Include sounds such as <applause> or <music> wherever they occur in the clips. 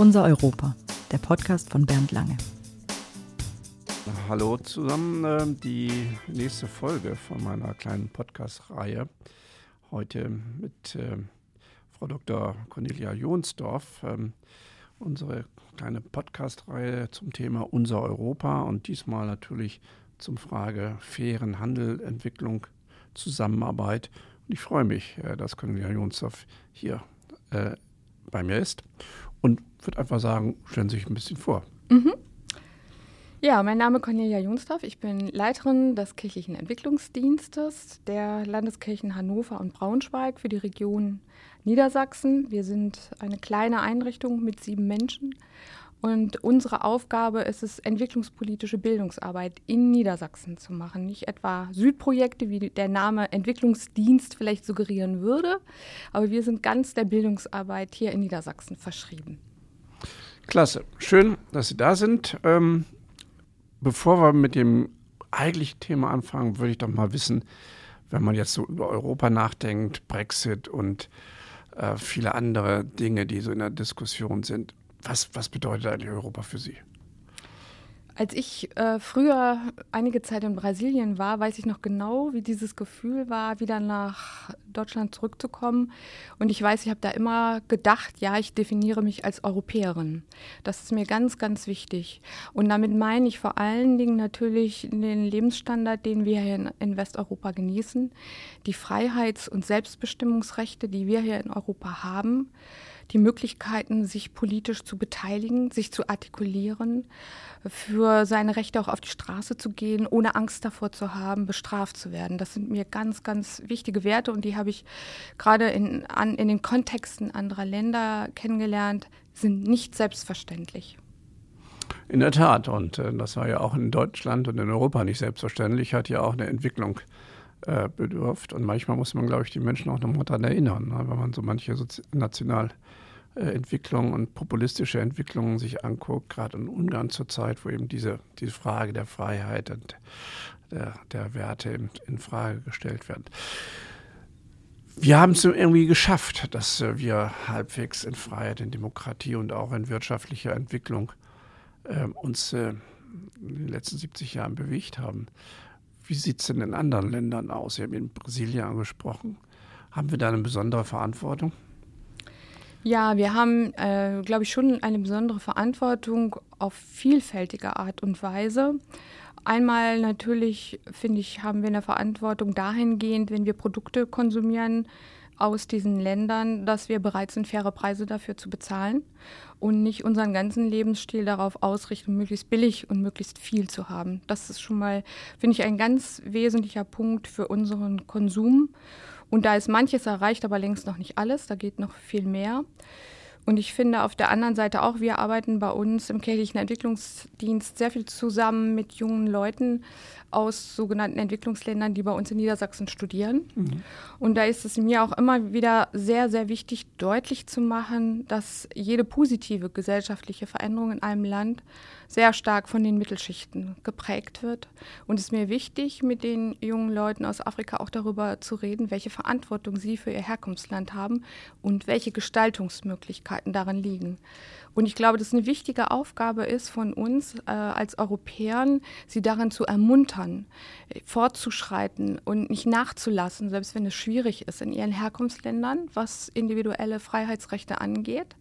Unser Europa, der Podcast von Bernd Lange. Hallo zusammen, äh, die nächste Folge von meiner kleinen Podcast-Reihe. Heute mit äh, Frau Dr. Cornelia Jonsdorf. Ähm, unsere kleine Podcast-Reihe zum Thema Unser Europa und diesmal natürlich zum Frage fairen Handel, Entwicklung, Zusammenarbeit. Und ich freue mich, äh, dass Cornelia Jonsdorf hier äh, bei mir ist und würde einfach sagen, stellen Sie sich ein bisschen vor. Mhm. Ja, mein Name ist Cornelia Jonsdorf. Ich bin Leiterin des kirchlichen Entwicklungsdienstes der Landeskirchen Hannover und Braunschweig für die Region Niedersachsen. Wir sind eine kleine Einrichtung mit sieben Menschen und unsere Aufgabe ist es, entwicklungspolitische Bildungsarbeit in Niedersachsen zu machen. Nicht etwa Südprojekte, wie der Name Entwicklungsdienst vielleicht suggerieren würde, aber wir sind ganz der Bildungsarbeit hier in Niedersachsen verschrieben. Klasse. Schön, dass Sie da sind. Ähm, bevor wir mit dem eigentlichen Thema anfangen, würde ich doch mal wissen, wenn man jetzt so über Europa nachdenkt, Brexit und äh, viele andere Dinge, die so in der Diskussion sind. Was, was bedeutet eigentlich Europa für Sie? Als ich äh, früher einige Zeit in Brasilien war, weiß ich noch genau, wie dieses Gefühl war, wieder nach Deutschland zurückzukommen. Und ich weiß, ich habe da immer gedacht, ja, ich definiere mich als Europäerin. Das ist mir ganz, ganz wichtig. Und damit meine ich vor allen Dingen natürlich den Lebensstandard, den wir hier in, in Westeuropa genießen, die Freiheits- und Selbstbestimmungsrechte, die wir hier in Europa haben die Möglichkeiten, sich politisch zu beteiligen, sich zu artikulieren, für seine Rechte auch auf die Straße zu gehen, ohne Angst davor zu haben, bestraft zu werden. Das sind mir ganz, ganz wichtige Werte und die habe ich gerade in, an, in den Kontexten anderer Länder kennengelernt, sind nicht selbstverständlich. In der Tat, und äh, das war ja auch in Deutschland und in Europa nicht selbstverständlich, hat ja auch eine Entwicklung äh, bedurft. Und manchmal muss man, glaube ich, die Menschen auch nochmal daran erinnern, ne? wenn man so manche Sozi national äh, Entwicklungen und populistische Entwicklungen sich anguckt, gerade in Ungarn zurzeit, wo eben diese, diese Frage der Freiheit und der, der Werte in, in Frage gestellt werden. Wir haben es irgendwie geschafft, dass äh, wir halbwegs in Freiheit, in Demokratie und auch in wirtschaftlicher Entwicklung äh, uns äh, in den letzten 70 Jahren bewegt haben. Wie sieht es denn in anderen Ländern aus? Sie haben in Brasilien angesprochen. Haben wir da eine besondere Verantwortung? Ja, wir haben, äh, glaube ich, schon eine besondere Verantwortung auf vielfältige Art und Weise. Einmal natürlich, finde ich, haben wir eine Verantwortung dahingehend, wenn wir Produkte konsumieren aus diesen Ländern, dass wir bereit sind, faire Preise dafür zu bezahlen und nicht unseren ganzen Lebensstil darauf ausrichten, möglichst billig und möglichst viel zu haben. Das ist schon mal, finde ich, ein ganz wesentlicher Punkt für unseren Konsum. Und da ist manches erreicht, aber längst noch nicht alles. Da geht noch viel mehr. Und ich finde auf der anderen Seite auch, wir arbeiten bei uns im kirchlichen Entwicklungsdienst sehr viel zusammen mit jungen Leuten aus sogenannten Entwicklungsländern, die bei uns in Niedersachsen studieren. Mhm. Und da ist es mir auch immer wieder sehr, sehr wichtig, deutlich zu machen, dass jede positive gesellschaftliche Veränderung in einem Land sehr stark von den Mittelschichten geprägt wird. Und es ist mir wichtig, mit den jungen Leuten aus Afrika auch darüber zu reden, welche Verantwortung sie für ihr Herkunftsland haben und welche Gestaltungsmöglichkeiten darin liegen. Und ich glaube, dass es eine wichtige Aufgabe ist von uns äh, als Europäern, sie darin zu ermuntern, fortzuschreiten und nicht nachzulassen, selbst wenn es schwierig ist in ihren Herkunftsländern, was individuelle Freiheitsrechte angeht.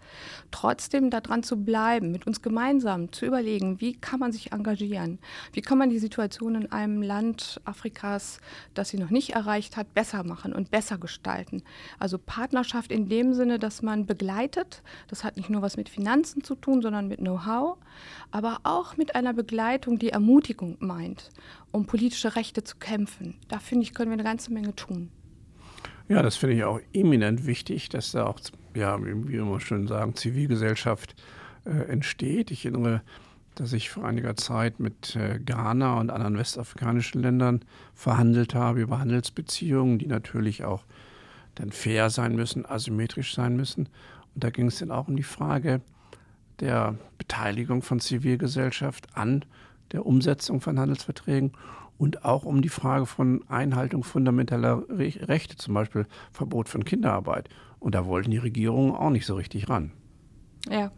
Trotzdem daran zu bleiben, mit uns gemeinsam zu überlegen, wie kann man sich engagieren, wie kann man die Situation in einem Land Afrikas, das sie noch nicht erreicht hat, besser machen und besser gestalten. Also Partnerschaft in dem Sinne, dass man begleitet, das hat nicht nur was mit Finanzen Finanzen zu tun, sondern mit Know-how, aber auch mit einer Begleitung, die Ermutigung meint, um politische Rechte zu kämpfen. Da finde ich, können wir eine ganze Menge tun. Ja, das finde ich auch eminent wichtig, dass da auch, ja, wie wir immer schön sagen, Zivilgesellschaft äh, entsteht. Ich erinnere, dass ich vor einiger Zeit mit äh, Ghana und anderen westafrikanischen Ländern verhandelt habe über Handelsbeziehungen, die natürlich auch dann fair sein müssen, asymmetrisch sein müssen. Und da ging es dann auch um die Frage, der Beteiligung von Zivilgesellschaft an der Umsetzung von Handelsverträgen und auch um die Frage von Einhaltung fundamentaler Rechte, zum Beispiel Verbot von Kinderarbeit. Und da wollten die Regierungen auch nicht so richtig ran. Ja.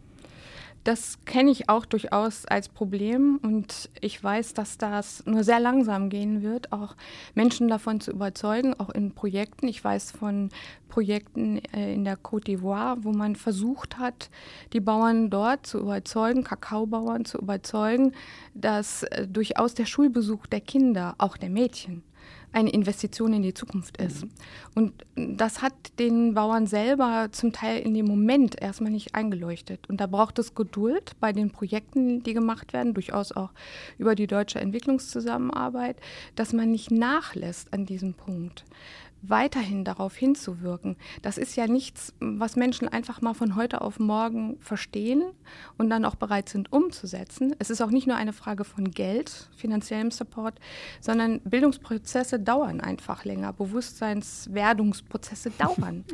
Das kenne ich auch durchaus als Problem und ich weiß, dass das nur sehr langsam gehen wird, auch Menschen davon zu überzeugen, auch in Projekten. Ich weiß von Projekten äh, in der Côte d'Ivoire, wo man versucht hat, die Bauern dort zu überzeugen, Kakaobauern zu überzeugen, dass äh, durchaus der Schulbesuch der Kinder, auch der Mädchen, eine Investition in die Zukunft ist. Mhm. Und das hat den Bauern selber zum Teil in dem Moment erstmal nicht eingeleuchtet. Und da braucht es Geduld bei den Projekten, die gemacht werden, durchaus auch über die deutsche Entwicklungszusammenarbeit, dass man nicht nachlässt an diesem Punkt weiterhin darauf hinzuwirken. Das ist ja nichts, was Menschen einfach mal von heute auf morgen verstehen und dann auch bereit sind umzusetzen. Es ist auch nicht nur eine Frage von Geld, finanziellem Support, sondern Bildungsprozesse dauern einfach länger, Bewusstseinswerdungsprozesse <laughs> dauern.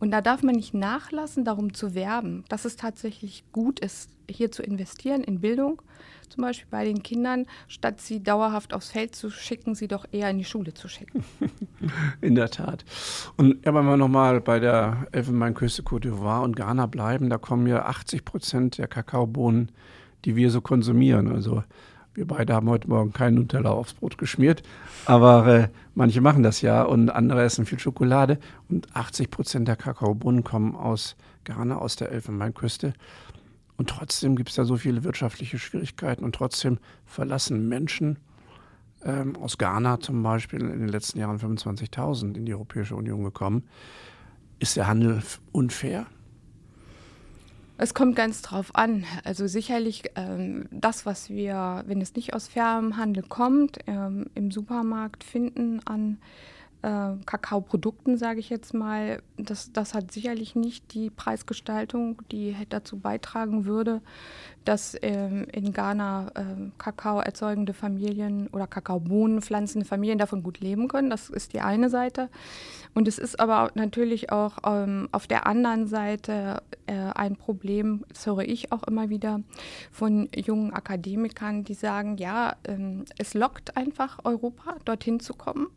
Und da darf man nicht nachlassen, darum zu werben, dass es tatsächlich gut ist, hier zu investieren in Bildung zum Beispiel bei den Kindern, statt sie dauerhaft aufs Feld zu schicken, sie doch eher in die Schule zu schicken. <laughs> In der Tat. Und wenn wir nochmal bei der Elfenbeinküste Côte d'Ivoire und Ghana bleiben, da kommen ja 80 Prozent der Kakaobohnen, die wir so konsumieren. Also wir beide haben heute Morgen keinen Nutella aufs Brot geschmiert, aber äh, manche machen das ja und andere essen viel Schokolade. Und 80 Prozent der Kakaobohnen kommen aus Ghana, aus der Elfenbeinküste. Und trotzdem gibt es da so viele wirtschaftliche Schwierigkeiten und trotzdem verlassen Menschen ähm, aus Ghana zum Beispiel in den letzten Jahren 25.000 in die Europäische Union gekommen. Ist der Handel unfair? Es kommt ganz drauf an. Also sicherlich ähm, das, was wir, wenn es nicht aus fairem Handel kommt, ähm, im Supermarkt finden an äh, Kakaoprodukten, sage ich jetzt mal, das, das hat sicherlich nicht die Preisgestaltung, die dazu beitragen würde, dass ähm, in Ghana äh, Kakao erzeugende Familien oder Kakaobohnen pflanzende Familien davon gut leben können. Das ist die eine Seite. Und es ist aber natürlich auch ähm, auf der anderen Seite äh, ein Problem, das höre ich auch immer wieder von jungen Akademikern, die sagen, ja, ähm, es lockt einfach Europa, dorthin zu kommen.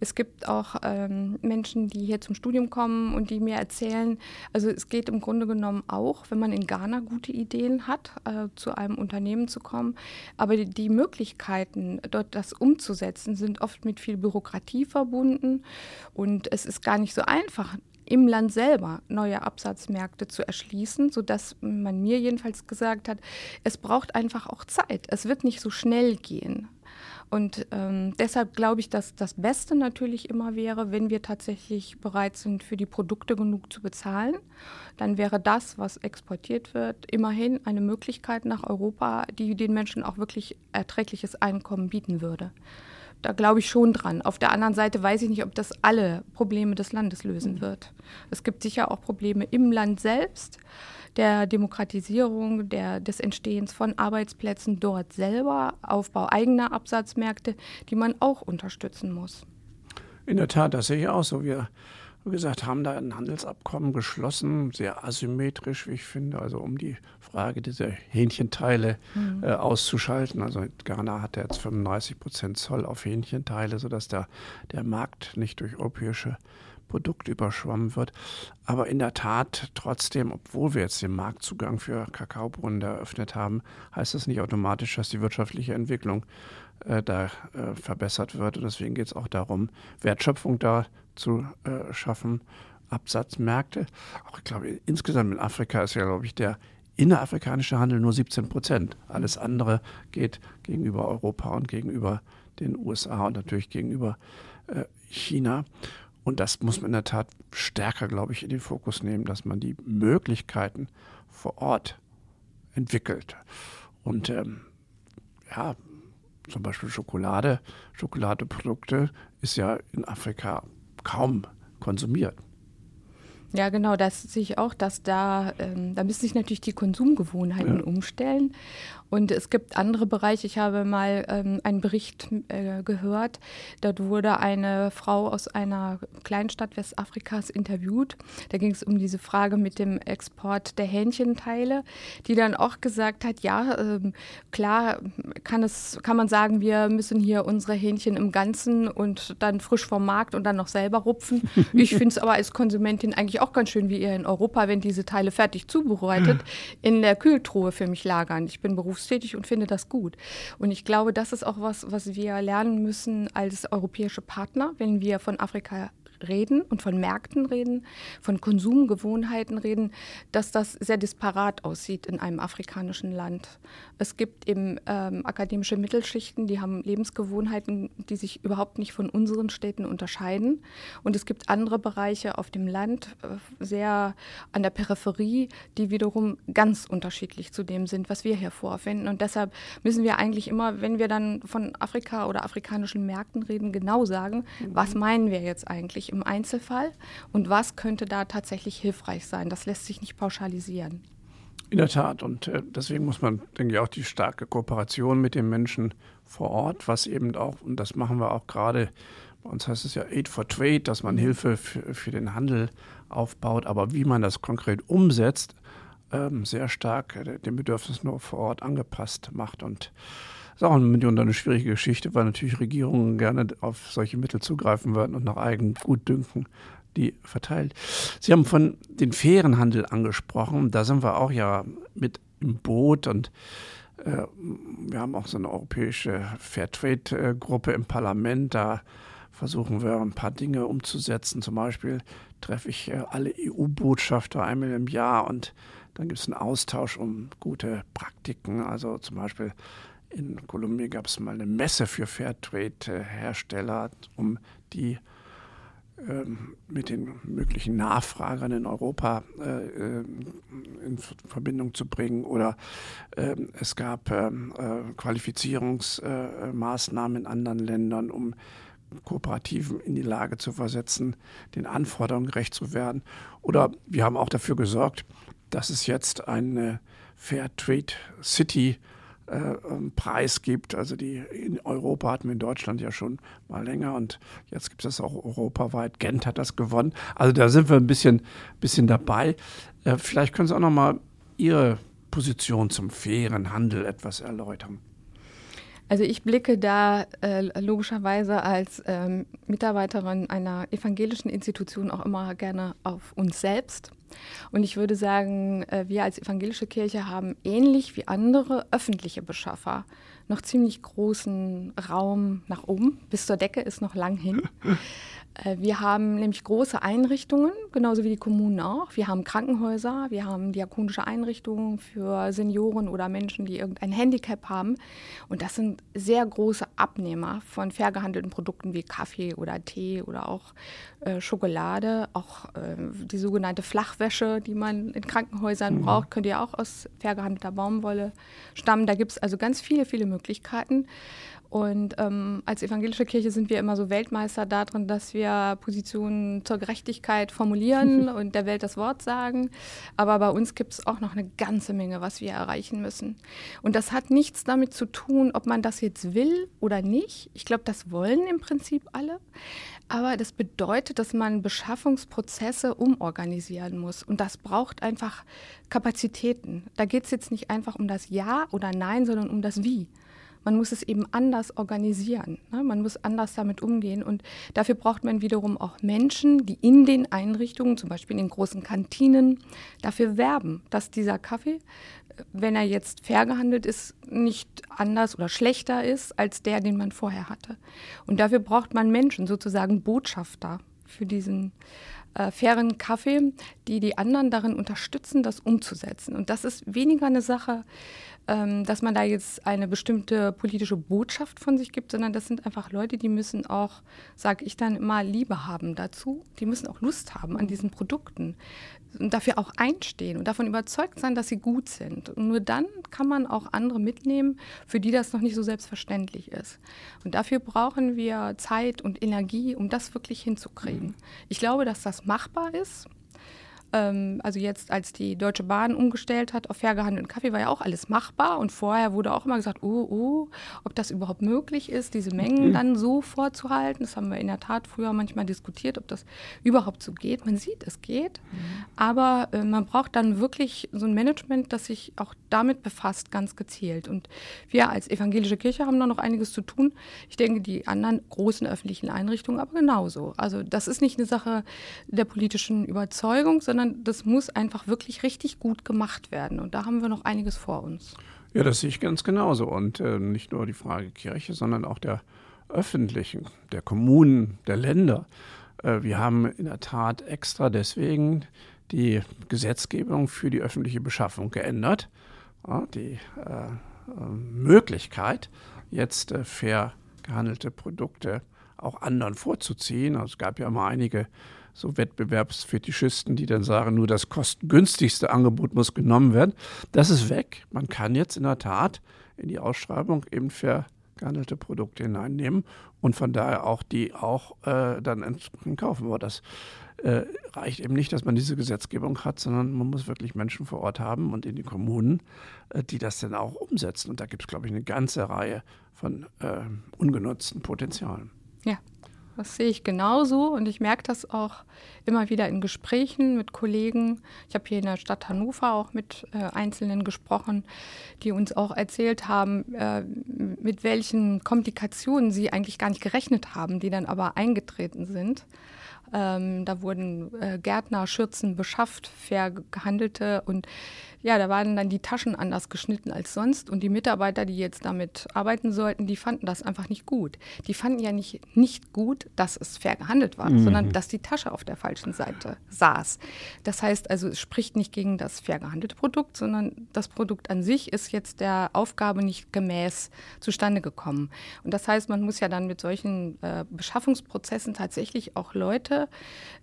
Es gibt auch ähm, Menschen, die hier zum Studium kommen und die mir erzählen, also es geht im Grunde genommen auch, wenn man in Ghana gute Ideen hat, äh, zu einem Unternehmen zu kommen. Aber die, die Möglichkeiten, dort das umzusetzen, sind oft mit viel Bürokratie verbunden. Und es ist gar nicht so einfach, im Land selber neue Absatzmärkte zu erschließen, sodass man mir jedenfalls gesagt hat, es braucht einfach auch Zeit. Es wird nicht so schnell gehen. Und ähm, deshalb glaube ich, dass das Beste natürlich immer wäre, wenn wir tatsächlich bereit sind, für die Produkte genug zu bezahlen. Dann wäre das, was exportiert wird, immerhin eine Möglichkeit nach Europa, die den Menschen auch wirklich erträgliches Einkommen bieten würde. Da glaube ich schon dran. Auf der anderen Seite weiß ich nicht, ob das alle Probleme des Landes lösen wird. Es gibt sicher auch Probleme im Land selbst der Demokratisierung, der, des Entstehens von Arbeitsplätzen dort selber, Aufbau eigener Absatzmärkte, die man auch unterstützen muss. In der Tat, das sehe ich auch so. Wir, wie gesagt, haben da ein Handelsabkommen geschlossen, sehr asymmetrisch, wie ich finde, also um die Frage dieser Hähnchenteile mhm. äh, auszuschalten. Also Ghana hat jetzt 35 Prozent Zoll auf Hähnchenteile, sodass der, der Markt nicht durch europäische Produkt überschwommen wird. Aber in der Tat, trotzdem, obwohl wir jetzt den Marktzugang für Kakaobohnen eröffnet haben, heißt das nicht automatisch, dass die wirtschaftliche Entwicklung äh, da äh, verbessert wird. Und deswegen geht es auch darum, Wertschöpfung da zu äh, schaffen, Absatzmärkte. Auch ich glaube, insgesamt in Afrika ist ja, glaube ich, der innerafrikanische Handel nur 17 Prozent. Alles andere geht gegenüber Europa und gegenüber den USA und natürlich gegenüber äh, China. Und das muss man in der Tat stärker, glaube ich, in den Fokus nehmen, dass man die Möglichkeiten vor Ort entwickelt. Und ähm, ja, zum Beispiel Schokolade, Schokoladeprodukte ist ja in Afrika kaum konsumiert. Ja, genau, das sehe ich auch, dass da, ähm, da müssen sich natürlich die Konsumgewohnheiten ja. umstellen. Und es gibt andere Bereiche. Ich habe mal ähm, einen Bericht äh, gehört. Dort wurde eine Frau aus einer Kleinstadt Westafrikas interviewt. Da ging es um diese Frage mit dem Export der Hähnchenteile, die dann auch gesagt hat, ja, ähm, klar kann, es, kann man sagen, wir müssen hier unsere Hähnchen im Ganzen und dann frisch vom Markt und dann noch selber rupfen. <laughs> Ich finde es aber als Konsumentin eigentlich ich auch ganz schön, wie ihr in Europa, wenn diese Teile fertig zubereitet, <laughs> in der Kühltruhe für mich lagern. Ich bin berufstätig und finde das gut. Und ich glaube, das ist auch was, was wir lernen müssen als europäische Partner, wenn wir von Afrika reden und von Märkten reden, von Konsumgewohnheiten reden, dass das sehr disparat aussieht in einem afrikanischen Land. Es gibt eben ähm, akademische Mittelschichten, die haben Lebensgewohnheiten, die sich überhaupt nicht von unseren Städten unterscheiden. Und es gibt andere Bereiche auf dem Land, äh, sehr an der Peripherie, die wiederum ganz unterschiedlich zu dem sind, was wir hier vorfinden. Und deshalb müssen wir eigentlich immer, wenn wir dann von Afrika oder afrikanischen Märkten reden, genau sagen, mhm. was meinen wir jetzt eigentlich im Einzelfall und was könnte da tatsächlich hilfreich sein. Das lässt sich nicht pauschalisieren. In der Tat. Und äh, deswegen muss man, denke ich, auch die starke Kooperation mit den Menschen vor Ort, was eben auch, und das machen wir auch gerade, bei uns heißt es ja Aid for Trade, dass man Hilfe für, für den Handel aufbaut, aber wie man das konkret umsetzt, ähm, sehr stark äh, den Bedürfnissen nur vor Ort angepasst macht. Und ist auch mitunter eine schwierige Geschichte, weil natürlich Regierungen gerne auf solche Mittel zugreifen würden und nach eigenem Gutdünken die verteilt. Sie haben von den fairen Handel angesprochen. Da sind wir auch ja mit im Boot und äh, wir haben auch so eine europäische Fairtrade-Gruppe im Parlament. Da versuchen wir ein paar Dinge umzusetzen. Zum Beispiel treffe ich äh, alle EU-Botschafter einmal im Jahr und dann gibt es einen Austausch um gute Praktiken. Also zum Beispiel in Kolumbien gab es mal eine Messe für Fairtrade-Hersteller, um die ähm, mit den möglichen Nachfragern in Europa äh, äh in Verbindung zu bringen. Oder äh, es gab ähm, äh, Qualifizierungsmaßnahmen in anderen Ländern, um Kooperativen in die Lage zu versetzen, den Anforderungen gerecht zu werden. Oder wir haben auch dafür gesorgt, dass es jetzt eine Fairtrade City äh, ähm, Preis gibt. Also die in Europa hatten wir in Deutschland ja schon mal länger und jetzt gibt es das auch europaweit. Gent hat das gewonnen. Also da sind wir ein bisschen, bisschen dabei. Äh, vielleicht können Sie auch noch mal Ihre Position zum fairen Handel etwas erläutern. Also ich blicke da äh, logischerweise als ähm, Mitarbeiterin einer evangelischen Institution auch immer gerne auf uns selbst. Und ich würde sagen, äh, wir als evangelische Kirche haben ähnlich wie andere öffentliche Beschaffer noch ziemlich großen Raum nach oben. Bis zur Decke ist noch lang hin. <laughs> Äh, wir haben nämlich große Einrichtungen, genauso wie die Kommunen auch. Wir haben Krankenhäuser, wir haben diakonische Einrichtungen für Senioren oder Menschen, die irgendein Handicap haben. Und das sind sehr große Abnehmer von fair gehandelten Produkten wie Kaffee oder Tee oder auch äh, Schokolade. Auch äh, die sogenannte Flachwäsche, die man in Krankenhäusern mhm. braucht, könnte ja auch aus fair gehandelter Baumwolle stammen. Da gibt es also ganz viele, viele Möglichkeiten. Und ähm, als evangelische Kirche sind wir immer so Weltmeister darin, dass wir Positionen zur Gerechtigkeit formulieren <laughs> und der Welt das Wort sagen. Aber bei uns gibt es auch noch eine ganze Menge, was wir erreichen müssen. Und das hat nichts damit zu tun, ob man das jetzt will oder nicht. Ich glaube, das wollen im Prinzip alle. Aber das bedeutet, dass man Beschaffungsprozesse umorganisieren muss. Und das braucht einfach Kapazitäten. Da geht es jetzt nicht einfach um das Ja oder Nein, sondern um das Wie man muss es eben anders organisieren. Ne? Man muss anders damit umgehen. Und dafür braucht man wiederum auch Menschen, die in den Einrichtungen, zum Beispiel in den großen Kantinen, dafür werben, dass dieser Kaffee, wenn er jetzt fair gehandelt ist, nicht anders oder schlechter ist als der, den man vorher hatte. Und dafür braucht man Menschen, sozusagen Botschafter für diesen äh, fairen Kaffee, die die anderen darin unterstützen, das umzusetzen. Und das ist weniger eine Sache, ähm, dass man da jetzt eine bestimmte politische Botschaft von sich gibt, sondern das sind einfach Leute, die müssen auch, sage ich dann immer, Liebe haben dazu. Die müssen auch Lust haben an diesen Produkten und dafür auch einstehen und davon überzeugt sein, dass sie gut sind. Und nur dann kann man auch andere mitnehmen, für die das noch nicht so selbstverständlich ist. Und dafür brauchen wir Zeit und Energie, um das wirklich hinzukriegen. Ich glaube, dass das machbar ist. Ähm, also jetzt, als die Deutsche Bahn umgestellt hat auf fair gehandelten Kaffee, war ja auch alles machbar. Und vorher wurde auch immer gesagt, oh, oh, ob das überhaupt möglich ist, diese Mengen mhm. dann so vorzuhalten. Das haben wir in der Tat früher manchmal diskutiert, ob das überhaupt so geht. Man sieht, es geht. Mhm. Aber äh, man braucht dann wirklich so ein Management, das sich auch damit befasst, ganz gezielt. Und wir als evangelische Kirche haben da noch einiges zu tun. Ich denke, die anderen großen öffentlichen Einrichtungen aber genauso. Also das ist nicht eine Sache der politischen Überzeugung, sondern sondern das muss einfach wirklich richtig gut gemacht werden. Und da haben wir noch einiges vor uns. Ja, das sehe ich ganz genauso. Und äh, nicht nur die Frage Kirche, sondern auch der öffentlichen, der Kommunen, der Länder. Äh, wir haben in der Tat extra deswegen die Gesetzgebung für die öffentliche Beschaffung geändert. Ja, die äh, äh Möglichkeit, jetzt äh, fair gehandelte Produkte auch anderen vorzuziehen. Also es gab ja mal einige so Wettbewerbsfetischisten, die dann sagen, nur das kostengünstigste Angebot muss genommen werden. Das ist weg. Man kann jetzt in der Tat in die Ausschreibung eben fair gehandelte Produkte hineinnehmen und von daher auch die auch äh, dann kaufen. Aber das äh, reicht eben nicht, dass man diese Gesetzgebung hat, sondern man muss wirklich Menschen vor Ort haben und in den Kommunen, äh, die das dann auch umsetzen. Und da gibt es, glaube ich, eine ganze Reihe von äh, ungenutzten Potenzialen. Ja, das sehe ich genauso und ich merke das auch immer wieder in Gesprächen mit Kollegen. Ich habe hier in der Stadt Hannover auch mit äh, Einzelnen gesprochen, die uns auch erzählt haben, äh, mit welchen Komplikationen sie eigentlich gar nicht gerechnet haben, die dann aber eingetreten sind. Ähm, da wurden äh, Gärtnerschürzen beschafft, fair gehandelte und ja, da waren dann die Taschen anders geschnitten als sonst und die Mitarbeiter, die jetzt damit arbeiten sollten, die fanden das einfach nicht gut. Die fanden ja nicht, nicht gut, dass es fair gehandelt war, mhm. sondern dass die Tasche auf der falschen Seite saß. Das heißt also, es spricht nicht gegen das fair gehandelte Produkt, sondern das Produkt an sich ist jetzt der Aufgabe nicht gemäß zustande gekommen. Und das heißt, man muss ja dann mit solchen äh, Beschaffungsprozessen tatsächlich auch Leute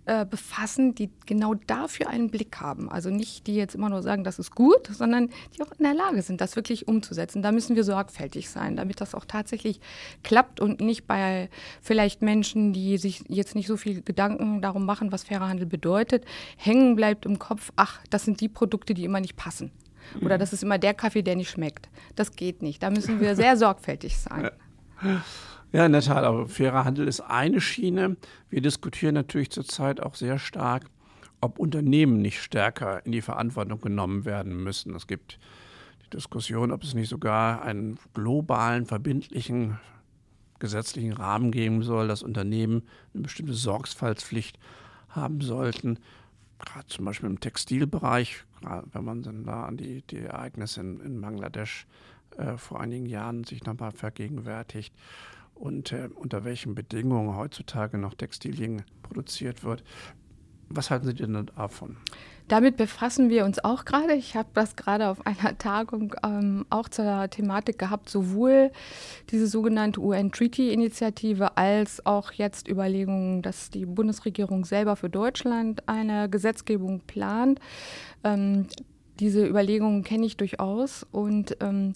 äh, befassen, die genau dafür einen Blick haben. Also nicht die jetzt immer nur sagen, das ist gut, sondern die auch in der Lage sind, das wirklich umzusetzen. Da müssen wir sorgfältig sein, damit das auch tatsächlich klappt und nicht bei vielleicht Menschen, die sich jetzt nicht so viel Gedanken darum machen, was fairer Handel bedeutet, hängen bleibt im Kopf, ach, das sind die Produkte, die immer nicht passen. Oder das ist immer der Kaffee, der nicht schmeckt. Das geht nicht. Da müssen wir sehr sorgfältig sein. Ja, in der Tat. Aber fairer Handel ist eine Schiene. Wir diskutieren natürlich zurzeit auch sehr stark ob Unternehmen nicht stärker in die Verantwortung genommen werden müssen. Es gibt die Diskussion, ob es nicht sogar einen globalen, verbindlichen gesetzlichen Rahmen geben soll, dass Unternehmen eine bestimmte Sorgfaltspflicht haben sollten. Gerade zum Beispiel im Textilbereich, wenn man dann da an die, die Ereignisse in, in Bangladesch äh, vor einigen Jahren sich nochmal vergegenwärtigt und äh, unter welchen Bedingungen heutzutage noch Textilien produziert wird. Was halten Sie denn davon? Damit befassen wir uns auch gerade. Ich habe das gerade auf einer Tagung ähm, auch zur Thematik gehabt, sowohl diese sogenannte UN-Treaty-Initiative als auch jetzt Überlegungen, dass die Bundesregierung selber für Deutschland eine Gesetzgebung plant. Ähm, diese Überlegungen kenne ich durchaus und ähm,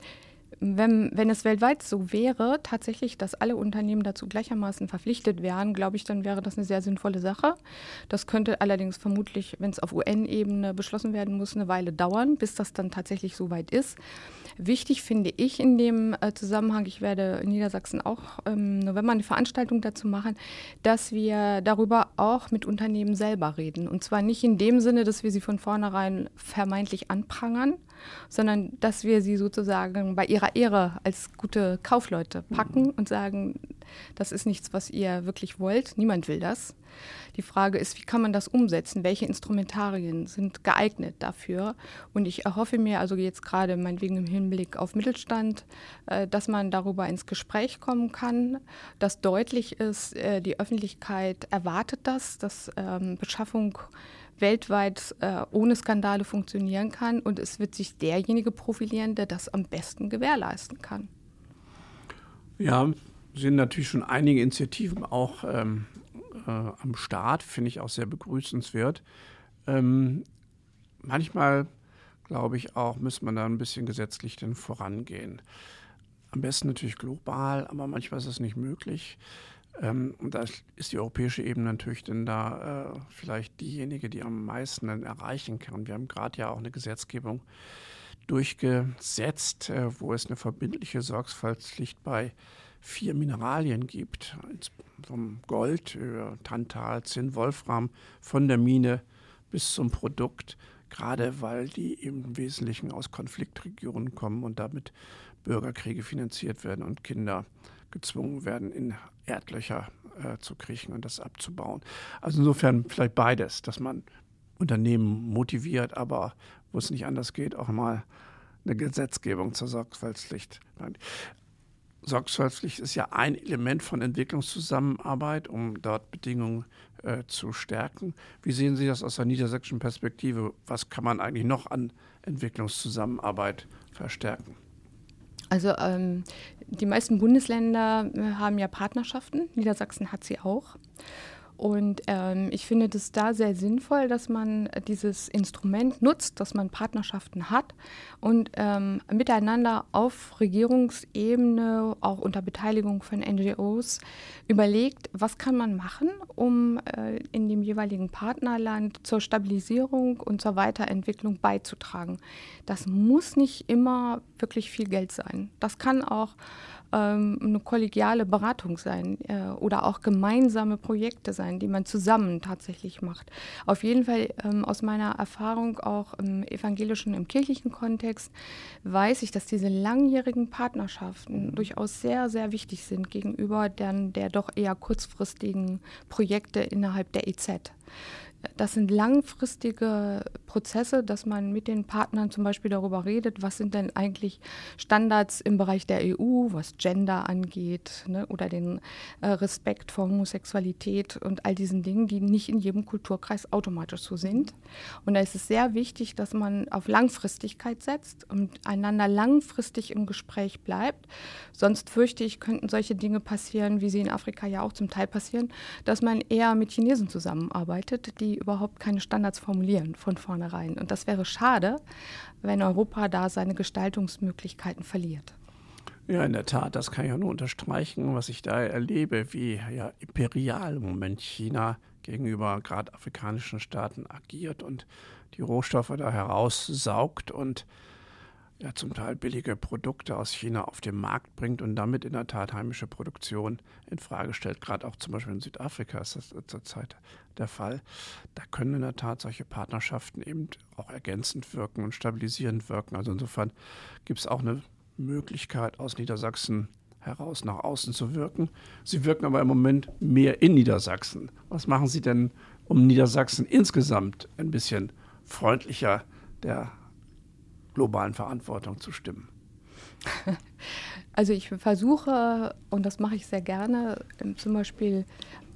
wenn, wenn es weltweit so wäre, tatsächlich, dass alle Unternehmen dazu gleichermaßen verpflichtet wären, glaube ich, dann wäre das eine sehr sinnvolle Sache. Das könnte allerdings vermutlich, wenn es auf UN-Ebene beschlossen werden muss, eine Weile dauern, bis das dann tatsächlich so weit ist. Wichtig finde ich in dem äh, Zusammenhang, ich werde in Niedersachsen auch im November eine Veranstaltung dazu machen, dass wir darüber auch mit Unternehmen selber reden. Und zwar nicht in dem Sinne, dass wir sie von vornherein vermeintlich anprangern, sondern dass wir sie sozusagen bei ihrer Ehre als gute Kaufleute packen mhm. und sagen, das ist nichts, was ihr wirklich wollt. Niemand will das. Die Frage ist, wie kann man das umsetzen? Welche Instrumentarien sind geeignet dafür? Und ich erhoffe mir also jetzt gerade meinetwegen im Hinblick auf Mittelstand, äh, dass man darüber ins Gespräch kommen kann, dass deutlich ist, äh, die Öffentlichkeit erwartet das, dass ähm, Beschaffung weltweit äh, ohne Skandale funktionieren kann und es wird sich derjenige profilieren, der das am besten gewährleisten kann. Ja, sind natürlich schon einige Initiativen auch ähm, äh, am Start, finde ich auch sehr begrüßenswert. Ähm, manchmal, glaube ich, auch muss man da ein bisschen gesetzlich denn vorangehen. Am besten natürlich global, aber manchmal ist es nicht möglich. Ähm, und da ist die europäische Ebene natürlich dann da äh, vielleicht diejenige, die am meisten erreichen kann. Wir haben gerade ja auch eine Gesetzgebung durchgesetzt, äh, wo es eine verbindliche Sorgfaltspflicht bei vier Mineralien gibt. Vom Gold über Tantal, Zinn, Wolfram, von der Mine bis zum Produkt, gerade weil die im Wesentlichen aus Konfliktregionen kommen und damit Bürgerkriege finanziert werden und Kinder gezwungen werden, in Erdlöcher äh, zu kriechen und das abzubauen. Also insofern vielleicht beides, dass man Unternehmen motiviert, aber wo es nicht anders geht, auch mal eine Gesetzgebung zur Sorgfaltspflicht. Sorgfaltspflicht ist ja ein Element von Entwicklungszusammenarbeit, um dort Bedingungen äh, zu stärken. Wie sehen Sie das aus der niedersächsischen Perspektive? Was kann man eigentlich noch an Entwicklungszusammenarbeit verstärken? Also ähm, die meisten Bundesländer äh, haben ja Partnerschaften. Niedersachsen hat sie auch. Und ähm, ich finde das da sehr sinnvoll, dass man dieses Instrument nutzt, dass man Partnerschaften hat und ähm, miteinander auf Regierungsebene, auch unter Beteiligung von NGOs, überlegt, was kann man machen, um äh, in dem jeweiligen Partnerland zur Stabilisierung und zur Weiterentwicklung beizutragen. Das muss nicht immer wirklich viel Geld sein. Das kann auch ähm, eine kollegiale Beratung sein äh, oder auch gemeinsame Projekte sein, die man zusammen tatsächlich macht. Auf jeden Fall ähm, aus meiner Erfahrung auch im evangelischen, im kirchlichen Kontext weiß ich, dass diese langjährigen Partnerschaften durchaus sehr, sehr wichtig sind gegenüber der, der doch eher kurzfristigen Projekte innerhalb der EZ das sind langfristige Prozesse, dass man mit den Partnern zum Beispiel darüber redet, was sind denn eigentlich Standards im Bereich der EU, was Gender angeht ne, oder den äh, Respekt vor Homosexualität und all diesen Dingen, die nicht in jedem Kulturkreis automatisch so sind. Und da ist es sehr wichtig, dass man auf Langfristigkeit setzt und einander langfristig im Gespräch bleibt. Sonst fürchte ich, könnten solche Dinge passieren, wie sie in Afrika ja auch zum Teil passieren, dass man eher mit Chinesen zusammenarbeitet, die die überhaupt keine Standards formulieren von vornherein. Und das wäre schade, wenn Europa da seine Gestaltungsmöglichkeiten verliert. Ja, in der Tat, das kann ich auch nur unterstreichen, was ich da erlebe, wie ja imperial im Moment China gegenüber gerade afrikanischen Staaten agiert und die Rohstoffe da heraussaugt und ja zum Teil billige Produkte aus China auf den Markt bringt und damit in der Tat heimische Produktion in Frage stellt. Gerade auch zum Beispiel in Südafrika ist das zurzeit der Fall. Da können in der Tat solche Partnerschaften eben auch ergänzend wirken und stabilisierend wirken. Also insofern gibt es auch eine Möglichkeit aus Niedersachsen heraus nach außen zu wirken. Sie wirken aber im Moment mehr in Niedersachsen. Was machen Sie denn, um Niedersachsen insgesamt ein bisschen freundlicher der globalen Verantwortung zu stimmen? <laughs> Also ich versuche, und das mache ich sehr gerne, zum Beispiel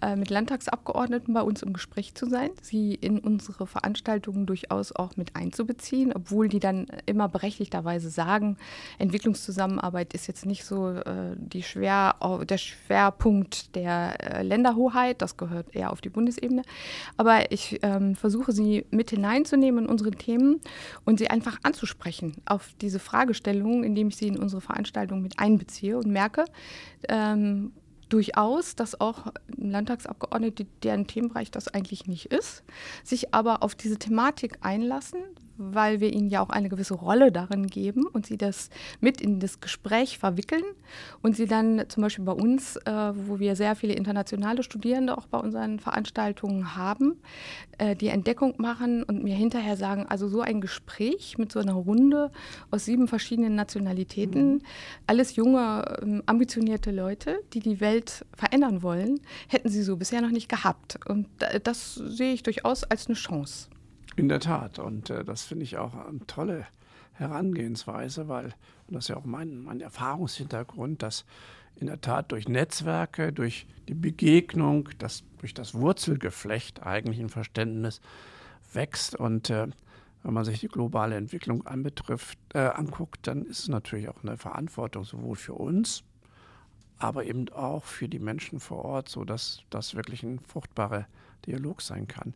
äh, mit Landtagsabgeordneten bei uns im Gespräch zu sein, sie in unsere Veranstaltungen durchaus auch mit einzubeziehen, obwohl die dann immer berechtigterweise sagen, Entwicklungszusammenarbeit ist jetzt nicht so äh, die Schwer, der Schwerpunkt der äh, Länderhoheit, das gehört eher auf die Bundesebene. Aber ich ähm, versuche sie mit hineinzunehmen in unsere Themen und sie einfach anzusprechen auf diese Fragestellungen, indem ich sie in unsere Veranstaltungen mit einbeziehe und merke, ähm, durchaus, dass auch Landtagsabgeordnete, deren Themenbereich das eigentlich nicht ist, sich aber auf diese Thematik einlassen, weil wir ihnen ja auch eine gewisse Rolle darin geben und sie das mit in das Gespräch verwickeln und sie dann zum Beispiel bei uns, äh, wo wir sehr viele internationale Studierende auch bei unseren Veranstaltungen haben, äh, die Entdeckung machen und mir hinterher sagen, also so ein Gespräch mit so einer Runde aus sieben verschiedenen Nationalitäten, mhm. alles junge, ähm, ambitionierte Leute, die die Welt verändern wollen, hätten sie so bisher noch nicht gehabt. Und das sehe ich durchaus als eine Chance. In der Tat. Und äh, das finde ich auch eine tolle Herangehensweise, weil, und das ist ja auch mein, mein Erfahrungshintergrund, dass in der Tat durch Netzwerke, durch die Begegnung, das, durch das Wurzelgeflecht eigentlich ein Verständnis wächst. Und äh, wenn man sich die globale Entwicklung anbetrifft, äh, anguckt, dann ist es natürlich auch eine Verantwortung sowohl für uns, aber eben auch für die Menschen vor Ort, sodass das wirklich ein fruchtbarer Dialog sein kann.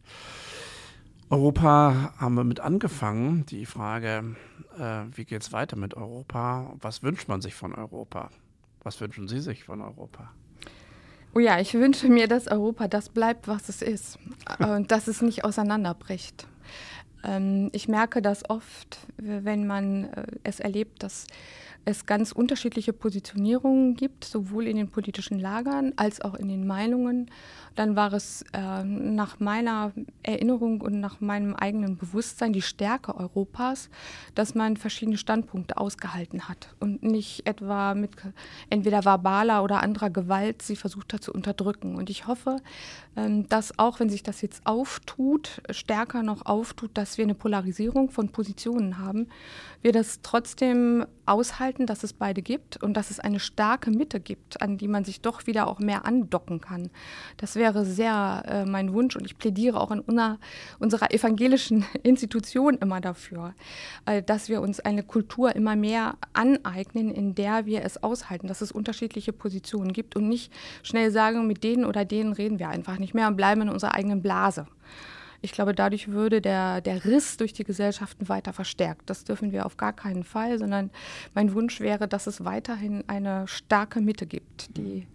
Europa haben wir mit angefangen. Die Frage, äh, wie geht es weiter mit Europa? Was wünscht man sich von Europa? Was wünschen Sie sich von Europa? Oh ja, ich wünsche mir, dass Europa das bleibt, was es ist <laughs> und dass es nicht auseinanderbricht. Ähm, ich merke das oft, wenn man äh, es erlebt, dass es ganz unterschiedliche Positionierungen gibt, sowohl in den politischen Lagern als auch in den Meinungen. Dann war es äh, nach meiner Erinnerung und nach meinem eigenen Bewusstsein die Stärke Europas, dass man verschiedene Standpunkte ausgehalten hat und nicht etwa mit entweder verbaler oder anderer Gewalt sie versucht hat zu unterdrücken. Und ich hoffe, äh, dass auch wenn sich das jetzt auftut, stärker noch auftut, dass wir eine Polarisierung von Positionen haben, wir das trotzdem aushalten, dass es beide gibt und dass es eine starke Mitte gibt, an die man sich doch wieder auch mehr andocken kann. Das wäre sehr äh, mein Wunsch und ich plädiere auch in una, unserer evangelischen <laughs> Institution immer dafür, äh, dass wir uns eine Kultur immer mehr aneignen, in der wir es aushalten, dass es unterschiedliche Positionen gibt und nicht schnell sagen, mit denen oder denen reden wir einfach nicht mehr und bleiben in unserer eigenen Blase. Ich glaube, dadurch würde der, der Riss durch die Gesellschaften weiter verstärkt. Das dürfen wir auf gar keinen Fall, sondern mein Wunsch wäre, dass es weiterhin eine starke Mitte gibt, die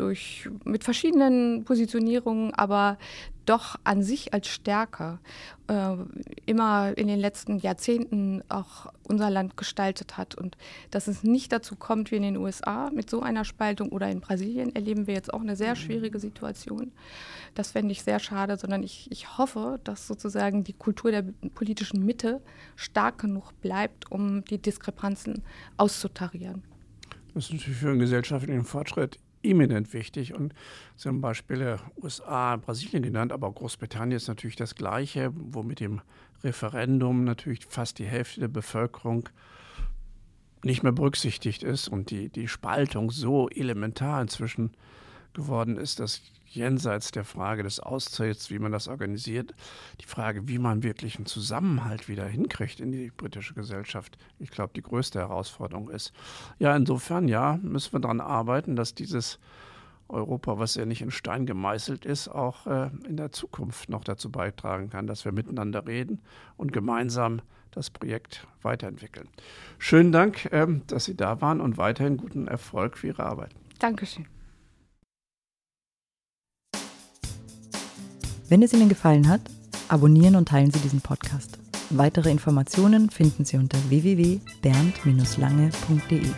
durch, mit verschiedenen Positionierungen, aber doch an sich als Stärke äh, immer in den letzten Jahrzehnten auch unser Land gestaltet hat. Und dass es nicht dazu kommt wie in den USA mit so einer Spaltung oder in Brasilien erleben wir jetzt auch eine sehr schwierige Situation. Das fände ich sehr schade, sondern ich, ich hoffe, dass sozusagen die Kultur der politischen Mitte stark genug bleibt, um die Diskrepanzen auszutarieren. Das ist natürlich für einen gesellschaftlichen Fortschritt eminent wichtig. Und Sie haben Beispiele USA, Brasilien genannt, aber Großbritannien ist natürlich das Gleiche, wo mit dem Referendum natürlich fast die Hälfte der Bevölkerung nicht mehr berücksichtigt ist und die, die Spaltung so elementar inzwischen geworden ist, dass jenseits der Frage des Austritts, wie man das organisiert, die Frage, wie man wirklich einen Zusammenhalt wieder hinkriegt in die britische Gesellschaft, ich glaube, die größte Herausforderung ist. Ja, insofern, ja, müssen wir daran arbeiten, dass dieses Europa, was ja nicht in Stein gemeißelt ist, auch äh, in der Zukunft noch dazu beitragen kann, dass wir miteinander reden und gemeinsam das Projekt weiterentwickeln. Schönen Dank, äh, dass Sie da waren und weiterhin guten Erfolg für Ihre Arbeit. Dankeschön. Wenn es Ihnen gefallen hat, abonnieren und teilen Sie diesen Podcast. Weitere Informationen finden Sie unter www.bernd-lange.de.